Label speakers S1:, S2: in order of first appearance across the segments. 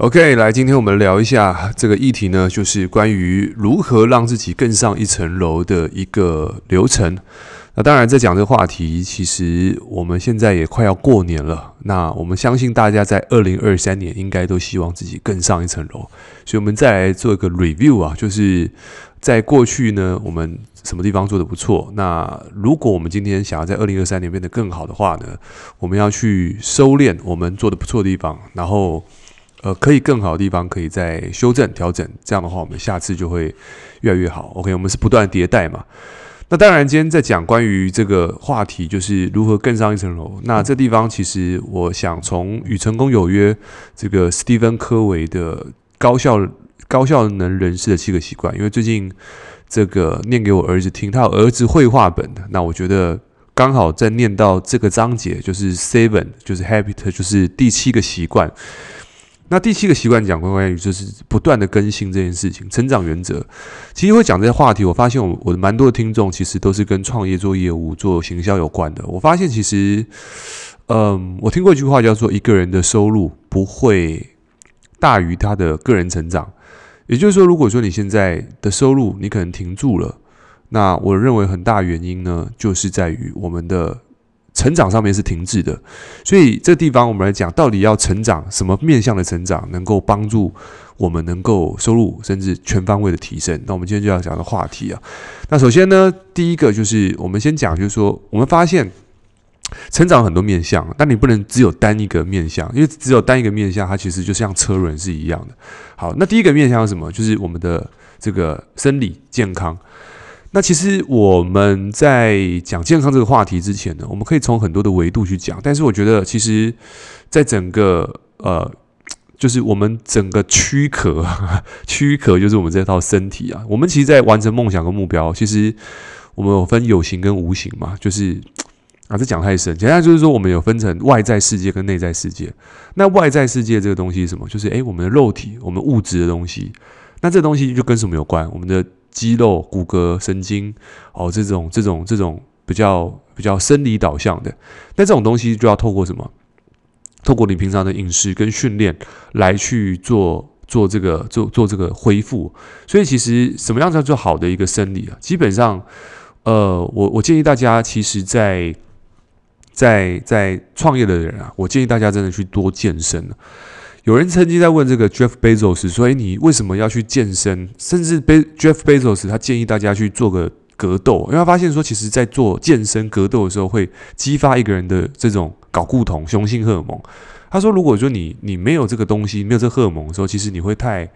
S1: OK，来，今天我们聊一下这个议题呢，就是关于如何让自己更上一层楼的一个流程。那当然，在讲这个话题，其实我们现在也快要过年了。那我们相信大家在二零二三年应该都希望自己更上一层楼，所以我们再来做一个 review 啊，就是在过去呢，我们什么地方做得不错？那如果我们今天想要在二零二三年变得更好的话呢，我们要去收敛我们做得不错的地方，然后。呃，可以更好的地方，可以再修正调整。这样的话，我们下次就会越来越好。OK，我们是不断迭代嘛。那当然，今天在讲关于这个话题，就是如何更上一层楼。那这地方其实我想从《与成功有约》这个史蒂芬·科维的高效高效能人士的七个习惯，因为最近这个念给我儿子听，他有儿子绘画本的。那我觉得刚好在念到这个章节，就是 Seven，就是 Habit，就是第七个习惯。那第七个习惯讲关关于就是不断的更新这件事情，成长原则。其实会讲这些话题，我发现我我的蛮多的听众其实都是跟创业、做业务、做行销有关的。我发现其实，嗯，我听过一句话叫做“一个人的收入不会大于他的个人成长”。也就是说，如果说你现在的收入你可能停住了，那我认为很大原因呢，就是在于我们的。成长上面是停滞的，所以这地方我们来讲，到底要成长什么面向的成长，能够帮助我们能够收入甚至全方位的提升。那我们今天就要讲的话题啊，那首先呢，第一个就是我们先讲，就是说我们发现成长很多面向，但你不能只有单一个面向，因为只有单一个面向，它其实就像车轮是一样的。好，那第一个面向是什么？就是我们的这个生理健康。那其实我们在讲健康这个话题之前呢，我们可以从很多的维度去讲。但是我觉得，其实，在整个呃，就是我们整个躯壳，躯壳就是我们这套身体啊。我们其实，在完成梦想跟目标，其实我们有分有形跟无形嘛。就是啊，这讲太深。简单就是说，我们有分成外在世界跟内在世界。那外在世界这个东西是什么？就是诶，我们的肉体，我们物质的东西。那这东西就跟什么有关？我们的肌肉、骨骼、神经，哦，这种、这种、这种比较比较生理导向的，那这种东西就要透过什么？透过你平常的饮食跟训练来去做做这个做做这个恢复。所以其实什么样叫做好的一个生理啊？基本上，呃，我我建议大家，其实在在在创业的人啊，我建议大家真的去多健身。有人曾经在问这个 Jeff Bezos 说：“诶，你为什么要去健身？甚至 Jeff Bezos 他建议大家去做个格斗，因为他发现说，其实在做健身格斗的时候，会激发一个人的这种睾固酮、雄性荷尔蒙。他说，如果说你你没有这个东西，没有这荷尔蒙的时候，其实你会太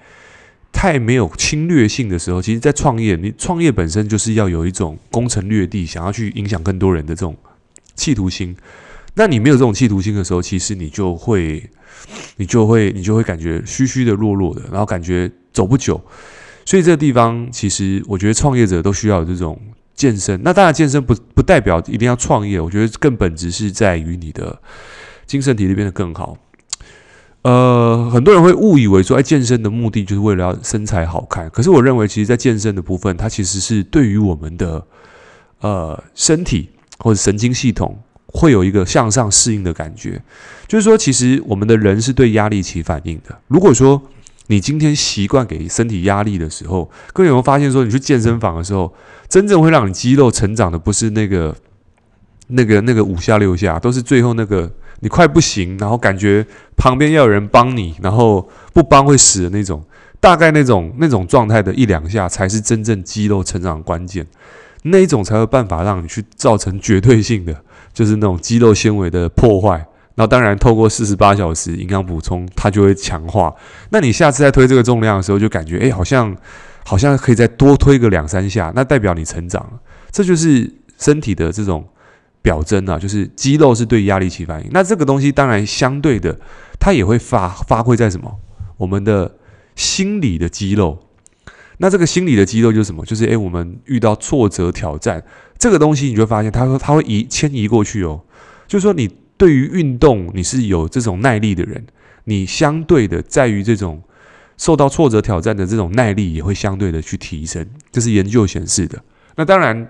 S1: 太没有侵略性的时候，其实，在创业，你创业本身就是要有一种攻城略地，想要去影响更多人的这种企图心。那你没有这种企图心的时候，其实你就会。”你就会，你就会感觉虚虚的、弱弱的，然后感觉走不久。所以这个地方，其实我觉得创业者都需要有这种健身。那当然，健身不不代表一定要创业。我觉得更本质是在于你的精神体力变得更好。呃，很多人会误以为说，哎，健身的目的就是为了要身材好看。可是我认为，其实，在健身的部分，它其实是对于我们的呃身体或者神经系统。会有一个向上适应的感觉，就是说，其实我们的人是对压力起反应的。如果说你今天习惯给身体压力的时候，各位有没有发现说，你去健身房的时候，真正会让你肌肉成长的不是那个、那个、那个五下六下，都是最后那个你快不行，然后感觉旁边要有人帮你，然后不帮会死的那种，大概那种那种状态的一两下，才是真正肌肉成长的关键。那一种才有办法让你去造成绝对性的。就是那种肌肉纤维的破坏，那当然透过四十八小时营养补充，它就会强化。那你下次再推这个重量的时候，就感觉哎，好像好像可以再多推个两三下，那代表你成长了。这就是身体的这种表征啊，就是肌肉是对压力起反应。那这个东西当然相对的，它也会发发挥在什么？我们的心理的肌肉。那这个心理的肌肉就是什么？就是诶，我们遇到挫折挑战这个东西，你就会发现，他说他会移迁移过去哦。就是说，你对于运动你是有这种耐力的人，你相对的在于这种受到挫折挑战的这种耐力也会相对的去提升，这是研究显示的。那当然，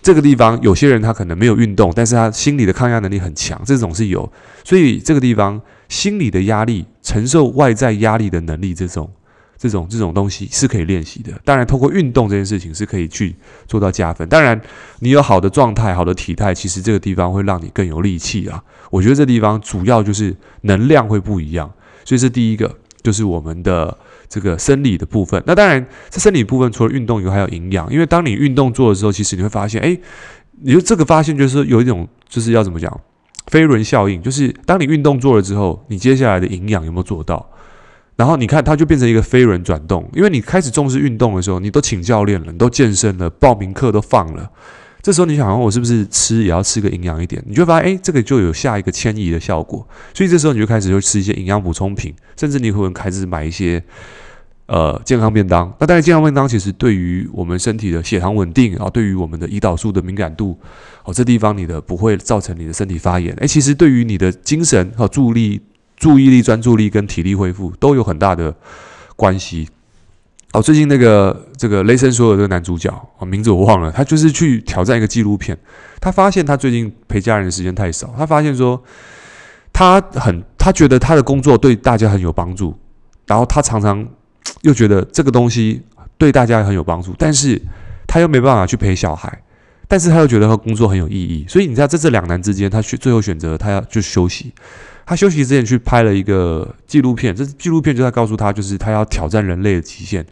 S1: 这个地方有些人他可能没有运动，但是他心理的抗压能力很强，这种是有。所以这个地方心理的压力。承受外在压力的能力，这种、这种、这种东西是可以练习的。当然，透过运动这件事情是可以去做到加分。当然，你有好的状态、好的体态，其实这个地方会让你更有力气啊。我觉得这地方主要就是能量会不一样，所以这第一个就是我们的这个生理的部分。那当然，这生理部分除了运动以外，还有营养。因为当你运动做的时候，其实你会发现，哎，你就这个发现就是有一种，就是要怎么讲？飞轮效应就是，当你运动做了之后，你接下来的营养有没有做到？然后你看，它就变成一个飞轮转动。因为你开始重视运动的时候，你都请教练了，你都健身了，报名课都放了。这时候你想，我是不是吃也要吃个营养一点？你就发现，哎，这个就有下一个迁移的效果。所以这时候你就开始就吃一些营养补充品，甚至你会开始买一些。呃，健康便当。那当然，健康便当其实对于我们身体的血糖稳定啊，对于我们的胰岛素的敏感度，哦，这地方你的不会造成你的身体发炎。诶，其实对于你的精神和注意力、注意力、专注力跟体力恢复都有很大的关系。哦，最近那个这个雷神索尔这个男主角，哦，名字我忘了，他就是去挑战一个纪录片。他发现他最近陪家人的时间太少，他发现说他很，他觉得他的工作对大家很有帮助，然后他常常。又觉得这个东西对大家很有帮助，但是他又没办法去陪小孩，但是他又觉得他工作很有意义，所以你知道在这两难之间，他选最后选择他要就休息。他休息之前去拍了一个纪录片，这纪录片就在告诉他，就是他要挑战人类的极限，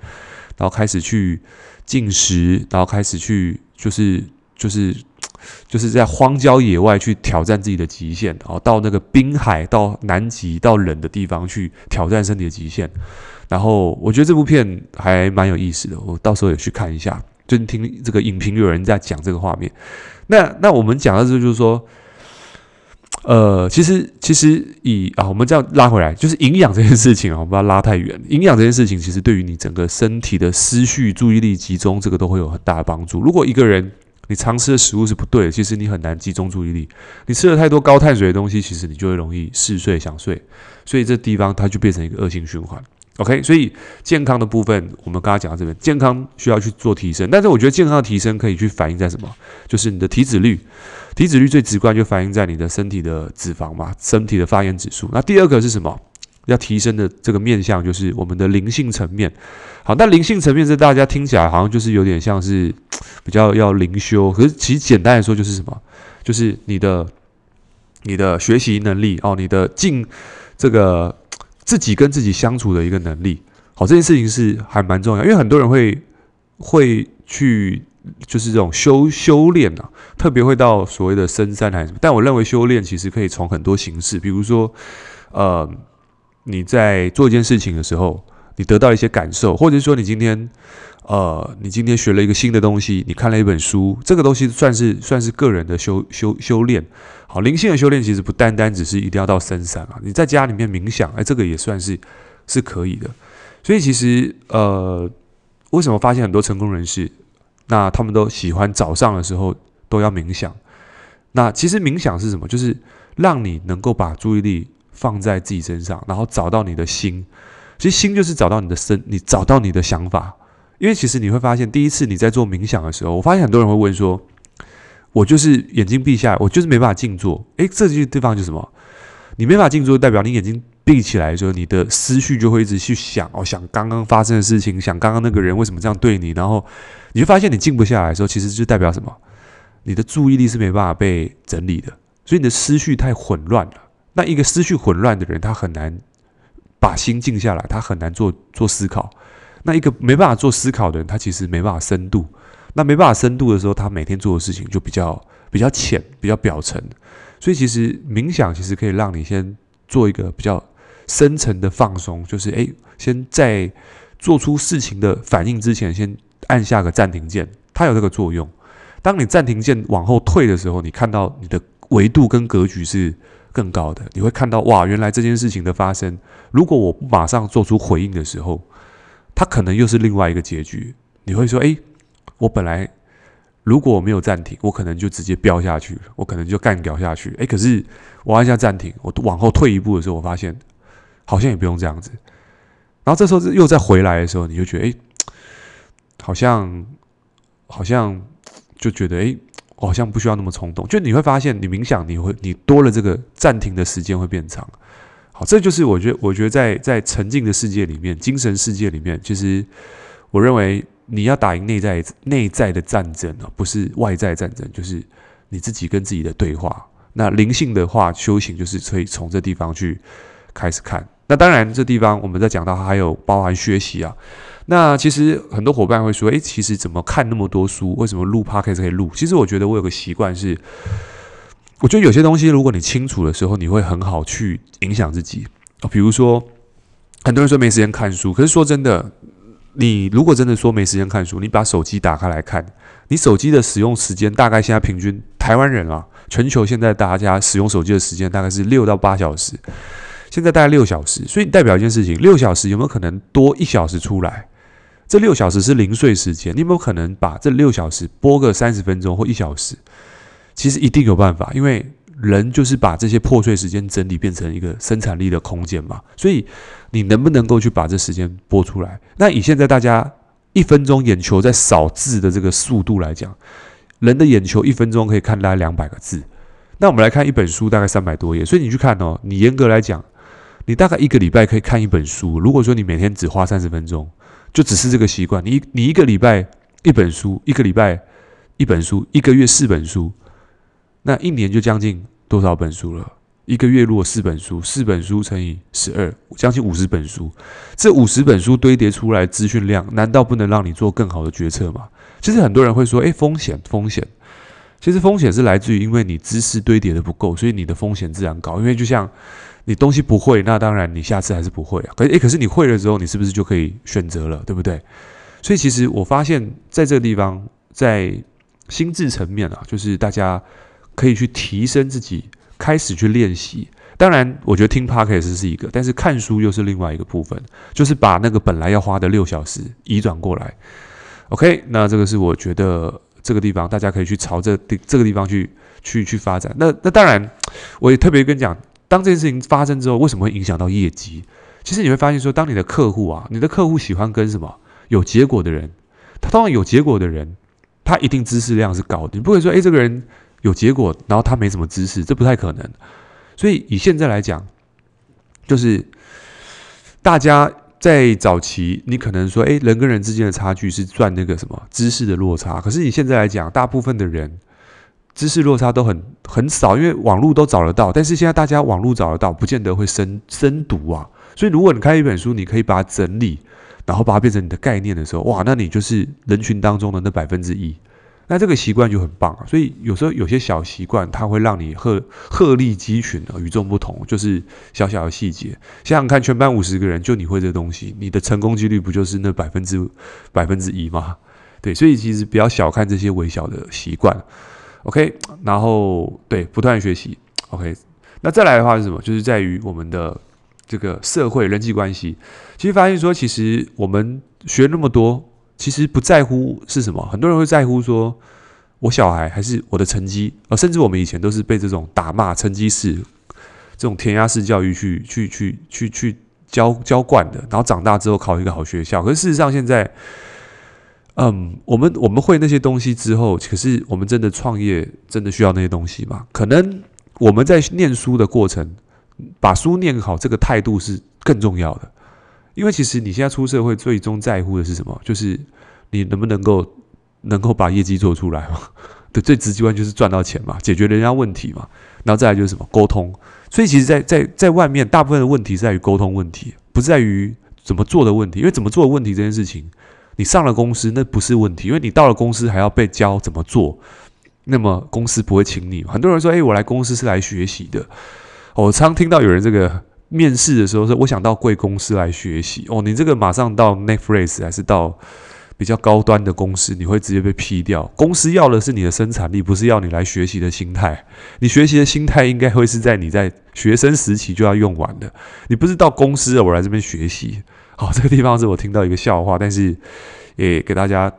S1: 然后开始去进食，然后开始去就是就是就是在荒郊野外去挑战自己的极限，然后到那个滨海、到南极、到冷的地方去挑战身体的极限。然后我觉得这部片还蛮有意思的，我到时候也去看一下。就听这个影评有人在讲这个画面。那那我们讲到这就是说，呃，其实其实以啊，我们这样拉回来，就是营养这件事情啊，我们不要拉太远。营养这件事情其实对于你整个身体的思绪、注意力集中，这个都会有很大的帮助。如果一个人你常吃的食物是不对的，其实你很难集中注意力。你吃了太多高碳水的东西，其实你就会容易嗜睡想睡，所以这地方它就变成一个恶性循环。OK，所以健康的部分，我们刚刚讲到这边，健康需要去做提升。但是我觉得健康的提升可以去反映在什么？就是你的体脂率，体脂率最直观就反映在你的身体的脂肪嘛，身体的发炎指数。那第二个是什么？要提升的这个面向就是我们的灵性层面。好，那灵性层面这大家听起来好像就是有点像是比较要灵修，可是其实简单来说就是什么？就是你的你的学习能力哦，你的进这个。自己跟自己相处的一个能力，好，这件事情是还蛮重要，因为很多人会会去就是这种修修炼啊，特别会到所谓的深山还是什么。但我认为修炼其实可以从很多形式，比如说，呃，你在做一件事情的时候，你得到一些感受，或者说你今天。呃，你今天学了一个新的东西，你看了一本书，这个东西算是算是个人的修修修炼。好，灵性的修炼其实不单单只是一定要到深山啊，你在家里面冥想，哎，这个也算是是可以的。所以其实呃，为什么发现很多成功人士，那他们都喜欢早上的时候都要冥想？那其实冥想是什么？就是让你能够把注意力放在自己身上，然后找到你的心。其实心就是找到你的身，你找到你的想法。因为其实你会发现，第一次你在做冥想的时候，我发现很多人会问说：“我就是眼睛闭下来，我就是没办法静坐。”诶，这些地方就是什么？你没法静坐，代表你眼睛闭起来的时候，你的思绪就会一直去想哦，想刚刚发生的事情，想刚刚那个人为什么这样对你，然后你就发现你静不下来的时候，其实就代表什么？你的注意力是没办法被整理的，所以你的思绪太混乱了。那一个思绪混乱的人，他很难把心静下来，他很难做做思考。那一个没办法做思考的人，他其实没办法深度。那没办法深度的时候，他每天做的事情就比较比较浅，比较表层。所以其实冥想其实可以让你先做一个比较深层的放松，就是诶，先在做出事情的反应之前，先按下个暂停键，它有这个作用。当你暂停键往后退的时候，你看到你的维度跟格局是更高的。你会看到哇，原来这件事情的发生，如果我不马上做出回应的时候。它可能又是另外一个结局。你会说：“诶，我本来如果我没有暂停，我可能就直接飙下去，我可能就干掉下去。诶，可是我按下暂停，我往后退一步的时候，我发现好像也不用这样子。然后这时候又再回来的时候，你就觉得：诶，好像好像就觉得：诶，好像不需要那么冲动。就你会发现，你冥想，你会你多了这个暂停的时间会变长。好，这就是我觉得，我觉得在在沉浸的世界里面，精神世界里面，其实我认为你要打赢内在内在的战争啊，不是外在战争，就是你自己跟自己的对话。那灵性的话，修行就是可以从这地方去开始看。那当然，这地方我们在讲到还有包含学习啊。那其实很多伙伴会说，诶，其实怎么看那么多书？为什么录 Podcast 可以录？其实我觉得我有个习惯是，我觉得有些东西如果你清楚的时候，你会很好去影响自己。比如说，很多人说没时间看书，可是说真的，你如果真的说没时间看书，你把手机打开来看，你手机的使用时间大概现在平均台湾人啊，全球现在大家使用手机的时间大概是六到八小时，现在大概六小时，所以代表一件事情，六小时有没有可能多一小时出来？这六小时是零碎时间，你有没有可能把这六小时拨个三十分钟或一小时？其实一定有办法，因为人就是把这些破碎时间整理变成一个生产力的空间嘛。所以你能不能够去把这时间拨出来？那以现在大家一分钟眼球在扫字的这个速度来讲，人的眼球一分钟可以看大概两百个字。那我们来看一本书，大概三百多页。所以你去看哦，你严格来讲，你大概一个礼拜可以看一本书。如果说你每天只花三十分钟。就只是这个习惯，你你一个礼拜一本书，一个礼拜一本书，一个月四本书，那一年就将近多少本书了？一个月如果四本书，四本书乘以十二，将近五十本书。这五十本书堆叠出来资讯量，难道不能让你做更好的决策吗？其实很多人会说，诶，风险，风险。其实风险是来自于因为你知识堆叠的不够，所以你的风险自然高。因为就像你东西不会，那当然你下次还是不会啊。可是诶，可是你会了之后，你是不是就可以选择了，对不对？所以其实我发现在这个地方，在心智层面啊，就是大家可以去提升自己，开始去练习。当然，我觉得听 Podcast 是一个，但是看书又是另外一个部分，就是把那个本来要花的六小时移转过来。OK，那这个是我觉得。这个地方大家可以去朝这地这个地方去去去发展。那那当然，我也特别跟你讲，当这件事情发生之后，为什么会影响到业绩？其实你会发现说，当你的客户啊，你的客户喜欢跟什么有结果的人，他当然有结果的人，他一定知识量是高的。你不会说，诶，这个人有结果，然后他没什么知识，这不太可能。所以以现在来讲，就是大家。在早期，你可能说，诶，人跟人之间的差距是赚那个什么知识的落差。可是你现在来讲，大部分的人知识落差都很很少，因为网络都找得到。但是现在大家网络找得到，不见得会深深读啊。所以如果你看一本书，你可以把它整理，然后把它变成你的概念的时候，哇，那你就是人群当中的那百分之一。那这个习惯就很棒啊，所以有时候有些小习惯，它会让你鹤鹤立鸡群啊，与众不同，就是小小的细节。想想看，全班五十个人，就你会这东西，你的成功几率不就是那百分之百分之一吗？对，所以其实不要小看这些微小的习惯。OK，然后对，不断学习。OK，那再来的话是什么？就是在于我们的这个社会人际关系。其实发现说，其实我们学那么多。其实不在乎是什么，很多人会在乎说，我小孩还是我的成绩，呃，甚至我们以前都是被这种打骂、成绩式、这种填鸭式教育去去去去去教教惯的，然后长大之后考一个好学校。可是事实上，现在，嗯，我们我们会那些东西之后，可是我们真的创业真的需要那些东西吗？可能我们在念书的过程，把书念好，这个态度是更重要的。因为其实你现在出社会，最终在乎的是什么？就是你能不能够能够把业绩做出来嘛？对，最直观就是赚到钱嘛，解决人家问题嘛。然后再来就是什么？沟通。所以其实在，在在外面，大部分的问题是在于沟通问题，不是在于怎么做的问题。因为怎么做的问题这件事情，你上了公司那不是问题，因为你到了公司还要被教怎么做，那么公司不会请你。很多人说：“诶，我来公司是来学习的。”我常听到有人这个。面试的时候说，我想到贵公司来学习哦。你这个马上到 Netflix 还是到比较高端的公司，你会直接被批掉。公司要的是你的生产力，不是要你来学习的心态。你学习的心态应该会是在你在学生时期就要用完的。你不是到公司我来这边学习。好，这个地方是我听到一个笑话，但是也给大家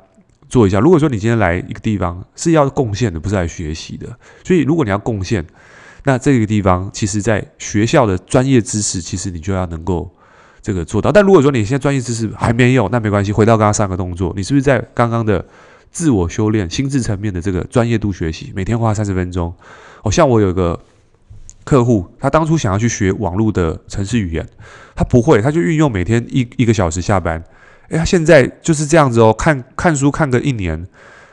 S1: 做一下。如果说你今天来一个地方是要贡献的，不是来学习的，所以如果你要贡献。那这个地方，其实在学校的专业知识，其实你就要能够这个做到。但如果说你现在专业知识还没有，那没关系，回到刚刚三个动作，你是不是在刚刚的自我修炼、心智层面的这个专业度学习，每天花三十分钟？哦，像我有个客户，他当初想要去学网络的城市语言，他不会，他就运用每天一一个小时下班。哎，他现在就是这样子哦，看看书看个一年，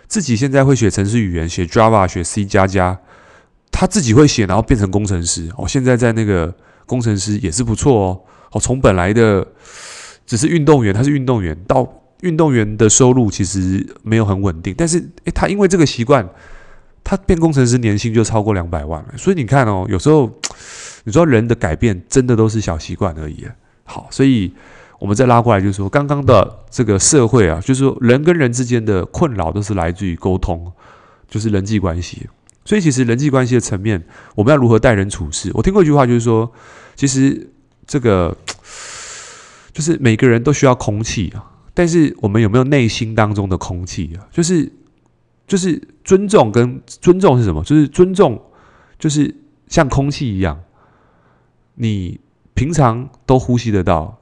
S1: 自己现在会写城市语言，写 Java，学 C 加加，他自己会写，然后变成工程师哦。现在在那个工程师也是不错哦。哦，从本来的只是运动员，他是运动员，到运动员的收入其实没有很稳定，但是诶，他因为这个习惯，他变工程师年薪就超过两百万了。所以你看哦，有时候 你说人的改变真的都是小习惯而已。好，所以我们再拉过来，就是说刚刚的这个社会啊，就是说人跟人之间的困扰都是来自于沟通，就是人际关系。所以其实人际关系的层面，我们要如何待人处事？我听过一句话，就是说，其实。这个 就是每个人都需要空气啊，但是我们有没有内心当中的空气啊？就是就是尊重跟尊重是什么？就是尊重，就是像空气一样，你平常都呼吸得到，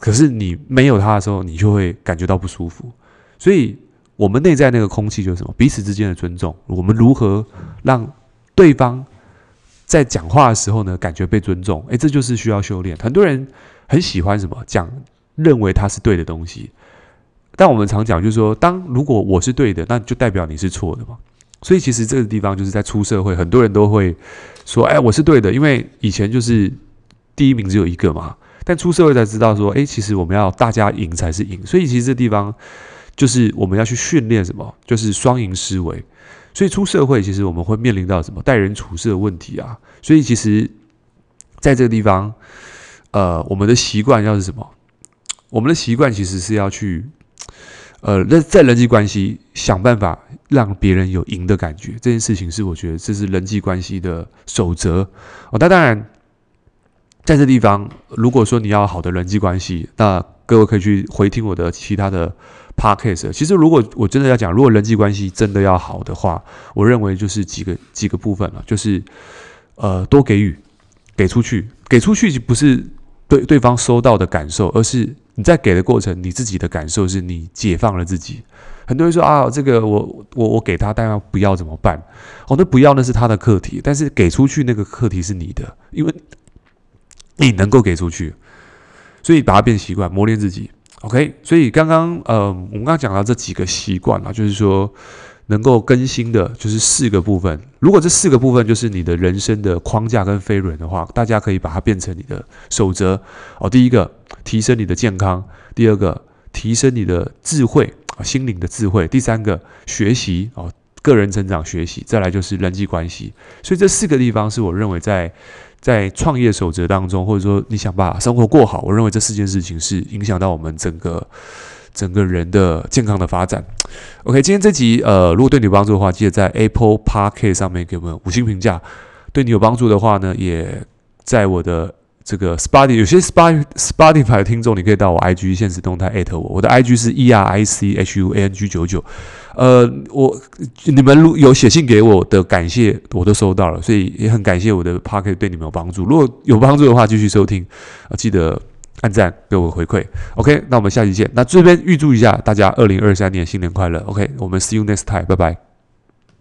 S1: 可是你没有它的时候，你就会感觉到不舒服。所以，我们内在那个空气就是什么？彼此之间的尊重。我们如何让对方？在讲话的时候呢，感觉被尊重，诶，这就是需要修炼。很多人很喜欢什么讲，认为他是对的东西，但我们常讲就是说，当如果我是对的，那就代表你是错的嘛。所以其实这个地方就是在出社会，很多人都会说，哎，我是对的，因为以前就是第一名只有一个嘛。但出社会才知道说，诶，其实我们要大家赢才是赢。所以其实这地方就是我们要去训练什么，就是双赢思维。所以出社会，其实我们会面临到什么待人处事的问题啊？所以其实在这个地方，呃，我们的习惯要是什么？我们的习惯其实是要去，呃，在在人际关系想办法让别人有赢的感觉。这件事情是我觉得这是人际关系的守则哦。那当然，在这地方，如果说你要好的人际关系，那各位可以去回听我的其他的。Podcast 其实，如果我真的要讲，如果人际关系真的要好的话，我认为就是几个几个部分了，就是呃，多给予，给出去，给出去不是对对方收到的感受，而是你在给的过程，你自己的感受是你解放了自己。很多人说啊，这个我我我给他，但要不要怎么办？哦，那不要那是他的课题，但是给出去那个课题是你的，因为你能够给出去，所以把它变习惯，磨练自己。OK，所以刚刚呃，我们刚刚讲到这几个习惯啊，就是说能够更新的，就是四个部分。如果这四个部分就是你的人生的框架跟飞轮的话，大家可以把它变成你的守则哦。第一个，提升你的健康；第二个，提升你的智慧，心灵的智慧；第三个，学习哦，个人成长学习；再来就是人际关系。所以这四个地方是我认为在。在创业守则当中，或者说你想把生活过好，我认为这四件事情是影响到我们整个整个人的健康的发展。OK，今天这集呃，如果对你有帮助的话，记得在 Apple Park 上面给我们五星评价。对你有帮助的话呢，也在我的。这个 Spotify 有些 Spotify 的听众，你可以到我 IG 现实动态艾特我，我的 IG 是 E R I C H U A N G 九九。呃，我你们如有写信给我的感谢，我都收到了，所以也很感谢我的 Podcast 对你们有帮助。如果有帮助的话，继续收听，啊，记得按赞给我回馈。OK，那我们下期见。那这边预祝一下大家二零二三年新年快乐。OK，我们 See you next time，拜拜。